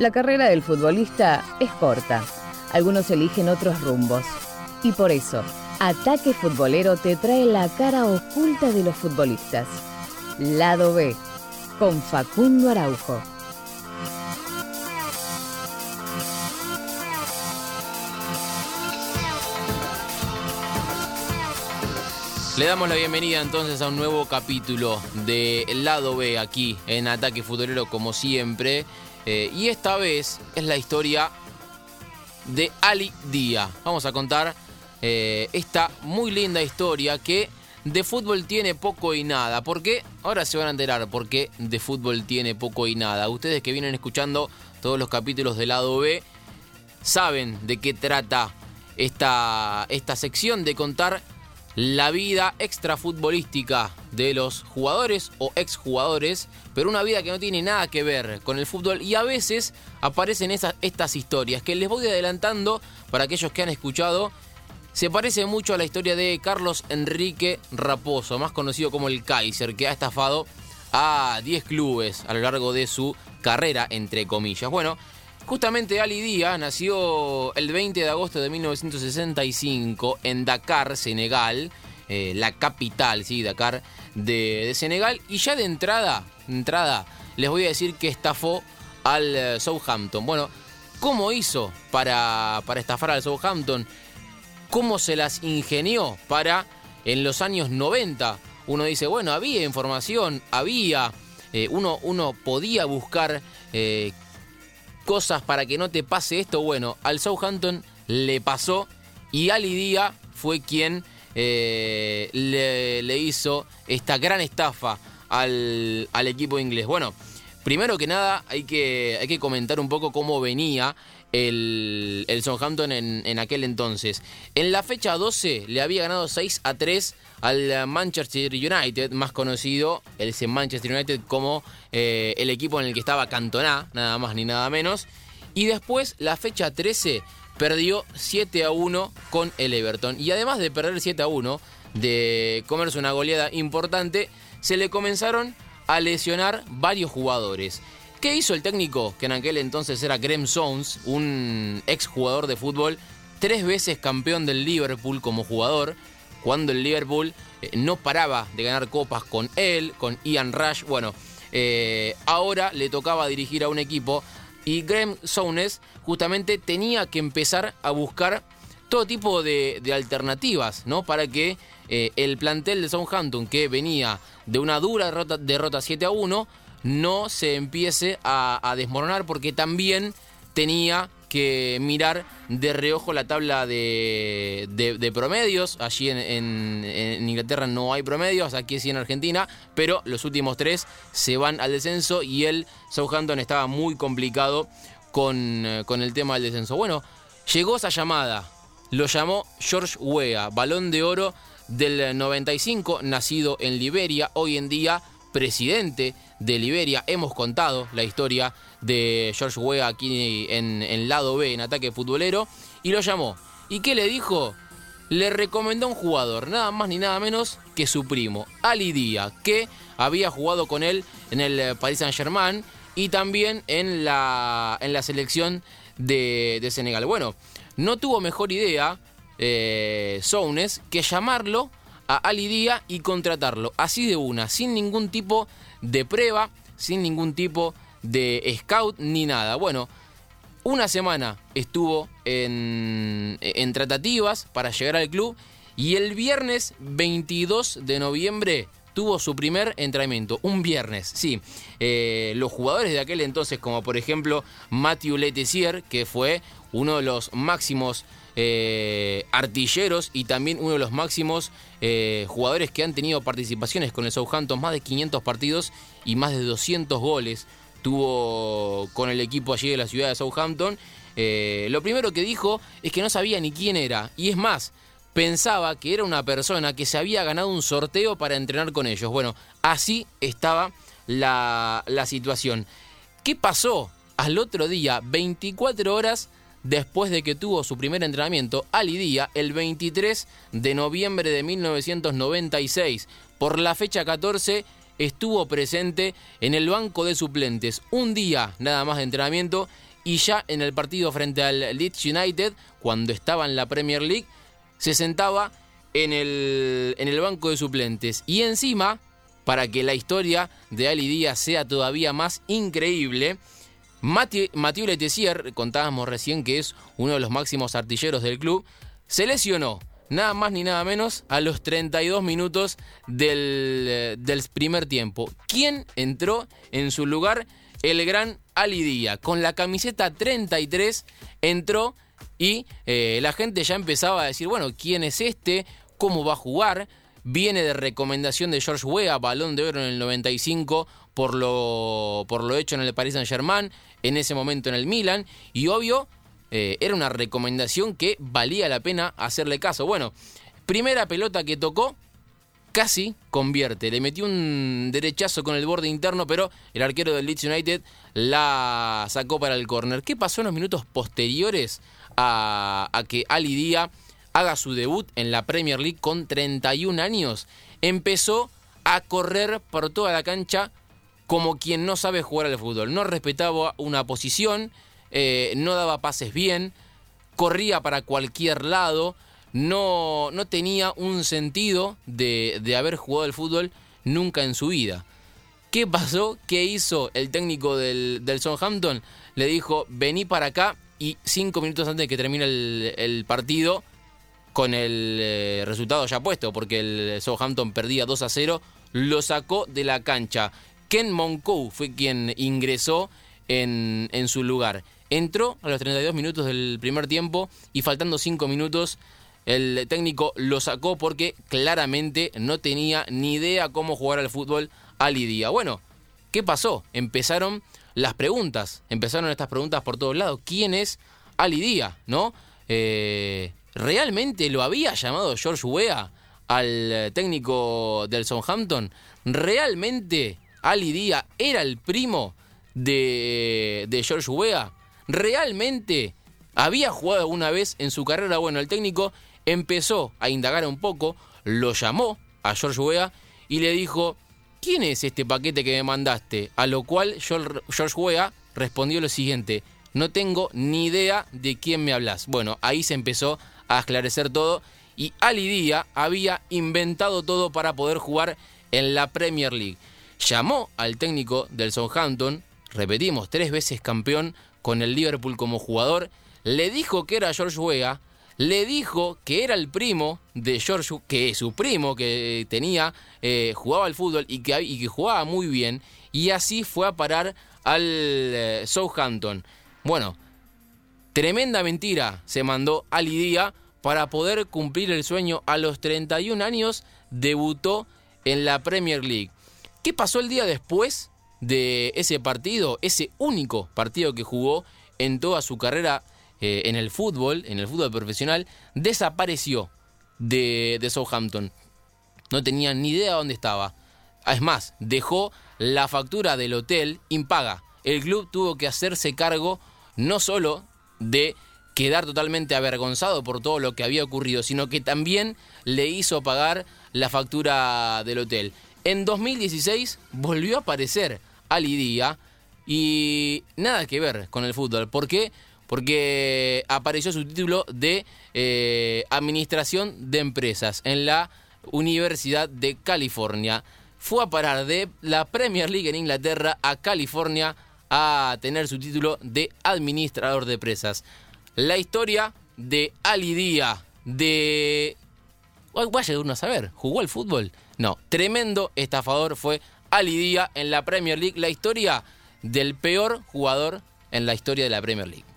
La carrera del futbolista es corta. Algunos eligen otros rumbos. Y por eso, Ataque Futbolero te trae la cara oculta de los futbolistas. Lado B, con Facundo Araujo. Le damos la bienvenida entonces a un nuevo capítulo de Lado B aquí en Ataque Futbolero como siempre. Eh, y esta vez es la historia de Ali Díaz. Vamos a contar eh, esta muy linda historia que de fútbol tiene poco y nada. ¿Por qué? Ahora se van a enterar por qué de fútbol tiene poco y nada. Ustedes que vienen escuchando todos los capítulos del lado B saben de qué trata esta, esta sección de contar la vida extrafutbolística de los jugadores o exjugadores, pero una vida que no tiene nada que ver con el fútbol y a veces aparecen estas historias que les voy adelantando para aquellos que han escuchado. Se parece mucho a la historia de Carlos Enrique Raposo, más conocido como el Kaiser, que ha estafado a 10 clubes a lo largo de su carrera, entre comillas. Bueno, justamente Ali Díaz nació el 20 de agosto de 1965 en Dakar, Senegal, eh, la capital, sí, Dakar de, Senegal. Y ya de entrada, entrada, les voy a decir que estafó al eh, Southampton. Bueno, ¿cómo hizo para, para estafar al Southampton? ¿Cómo se las ingenió para en los años 90? Uno dice, bueno, había información, había, eh, uno, uno podía buscar cosas para que no te pase esto. Bueno, al Southampton le pasó y Ali Díaz fue quien eh, le, le, hizo esta gran estafa al, al, equipo inglés. Bueno, primero que nada hay que, hay que comentar un poco cómo venía el, el Southampton en, aquel entonces. En la fecha 12 le había ganado 6 a 3 al Manchester United, más conocido el Manchester United como eh, el equipo en el que estaba Cantona, nada más ni nada menos. Y después la fecha 13 perdió 7 a 1 con el Everton. Y además de perder 7 a 1, de comerse una goleada importante, se le comenzaron a lesionar varios jugadores. ¿Qué hizo el técnico, que en aquel entonces era Graham Sones, un ex jugador de fútbol, tres veces campeón del Liverpool como jugador, cuando el Liverpool eh, no paraba de ganar copas con él, con Ian Rush? Bueno, eh, ahora le tocaba dirigir a un equipo y Graham Sones justamente tenía que empezar a buscar todo tipo de, de alternativas, ¿no? Para que eh, el plantel de Southampton, que venía de una dura derrota, derrota 7 a 1, no se empiece a, desmoronar porque también tenía que mirar de reojo la tabla de, promedios. Allí en, Inglaterra no hay promedios, aquí sí en Argentina, pero los últimos tres se van al descenso y el Southampton estaba muy complicado con, con el tema del descenso. Bueno, llegó esa llamada, lo llamó George Weah, balón de oro del 95, nacido en Liberia, hoy en día presidente de Liberia. Hemos contado la historia de George Weah aquí en, en lado B, en ataque futbolero, y lo llamó. ¿Y qué le dijo? Le recomendó un jugador, nada más ni nada menos que su primo, Ali Díaz, que había jugado con él en el Paris Saint-Germain y también en la, en la selección de Senegal. Bueno, no tuvo mejor idea eh, Sounes que llamarlo a Ali Díaz y contratarlo así de una, sin ningún tipo de prueba, sin ningún tipo de scout ni nada. Bueno, una semana estuvo en, en tratativas para llegar al club y el viernes 22 de noviembre tuvo su primer entrenamiento, un viernes, sí. Eh, los jugadores de aquel entonces, como por ejemplo Matthew Letizier, que fue uno de los máximos eh, artilleros y también uno de los máximos eh, jugadores que han tenido participaciones con el Southampton, más de 500 partidos y más de 200 goles tuvo con el equipo allí de la ciudad de Southampton. Eh, lo primero que dijo es que no sabía ni quién era, y es más, pensaba que era una persona que se había ganado un sorteo para entrenar con ellos. Bueno, así estaba la, la situación. ¿Qué pasó? Al otro día, 24 horas después de que tuvo su primer entrenamiento, Ali Díaz, el 23 de noviembre de 1996. Por la fecha 14 estuvo presente en el banco de suplentes. Un día nada más de entrenamiento y ya en el partido frente al Leeds United, cuando estaba en la Premier League, se sentaba en el, en el banco de suplentes. Y encima, para que la historia de Ali Díaz sea todavía más increíble, Mathieu Letizier, contábamos recién que es uno de los máximos artilleros del club, se lesionó nada más ni nada menos a los 32 minutos del, del, primer tiempo. ¿Quién entró en su lugar? El gran Ali Díaz. Con la camiseta 33 entró y eh, la gente ya empezaba a decir, bueno, ¿quién es este? ¿Cómo va a jugar? Viene de recomendación de George Weah, balón de oro en el 95 por lo, por lo hecho en el Paris Saint Germain, en ese momento en el Milan, y obvio, eh, era una recomendación que valía la pena hacerle caso. Bueno, primera pelota que tocó, casi convierte. Le metió un derechazo con el borde interno, pero el arquero del Leeds United la sacó para el córner. ¿Qué pasó en los minutos posteriores a, a que Ali Díaz haga su debut en la Premier League con 31 años? Empezó a correr por toda la cancha como quien no sabe jugar al fútbol. No respetaba una posición, eh, no daba pases bien, corría para cualquier lado, no, no tenía un sentido de, de haber jugado al fútbol nunca en su vida. ¿Qué pasó? ¿Qué hizo el técnico del, del Southampton? Le dijo, vení para acá y cinco minutos antes de que termine el, partido, con el eh, resultado ya puesto, porque el Southampton perdía 2 a 0, lo sacó de la cancha. Ken Monkou fue quien ingresó en, en su lugar. Entró a los 32 minutos del primer tiempo y faltando 5 minutos el técnico lo sacó porque claramente no tenía ni idea cómo jugar al fútbol Ali Díaz. Bueno, ¿qué pasó? Empezaron las preguntas, empezaron estas preguntas por todos lados. ¿Quién es Ali Díaz? ¿No? Eh, ¿Realmente lo había llamado George Weah al técnico del Southampton? ¿Realmente Ali Díaz era el primo de, de George Weah? ¿Realmente había jugado alguna vez en su carrera? Bueno, el técnico empezó a indagar un poco, lo llamó a George Weah y le dijo, ¿quién es este paquete que me mandaste? A lo cual George Weah respondió lo siguiente, no tengo ni idea de quién me hablas. Bueno, ahí se empezó a esclarecer todo y Ali Díaz había inventado todo para poder jugar en la Premier League. Llamó al técnico del Southampton, repetimos, tres veces campeón con el Liverpool como jugador, le dijo que era George Weah, le dijo que era el primo de George, que su primo que tenía, eh, jugaba al fútbol y que, y que, jugaba muy bien, y así fue a parar al eh, Southampton. Bueno, tremenda mentira se mandó Ali Díaz para poder cumplir el sueño. A los 31 años debutó en la Premier League. ¿Qué pasó el día después de ese partido? Ese único partido que jugó en toda su carrera eh, en el fútbol, en el fútbol profesional, desapareció de, de Southampton. No tenía ni idea dónde estaba. Es más, dejó la factura del hotel impaga. El club tuvo que hacerse cargo no solo de quedar totalmente avergonzado por todo lo que había ocurrido, sino que también le hizo pagar la factura del hotel. En 2016 volvió a aparecer Ali Díaz y nada que ver con el fútbol. ¿Por qué? porque apareció su título de eh, Administración de Empresas en la Universidad de California. Fue a parar de la Premier League en Inglaterra a California a tener su título de Administrador de Empresas. La historia de Ali Díaz, de... Vaya uno a saber, ¿jugó al fútbol? No, tremendo estafador fue Ali Díaz en la Premier League. La historia del peor jugador en la historia de la Premier League.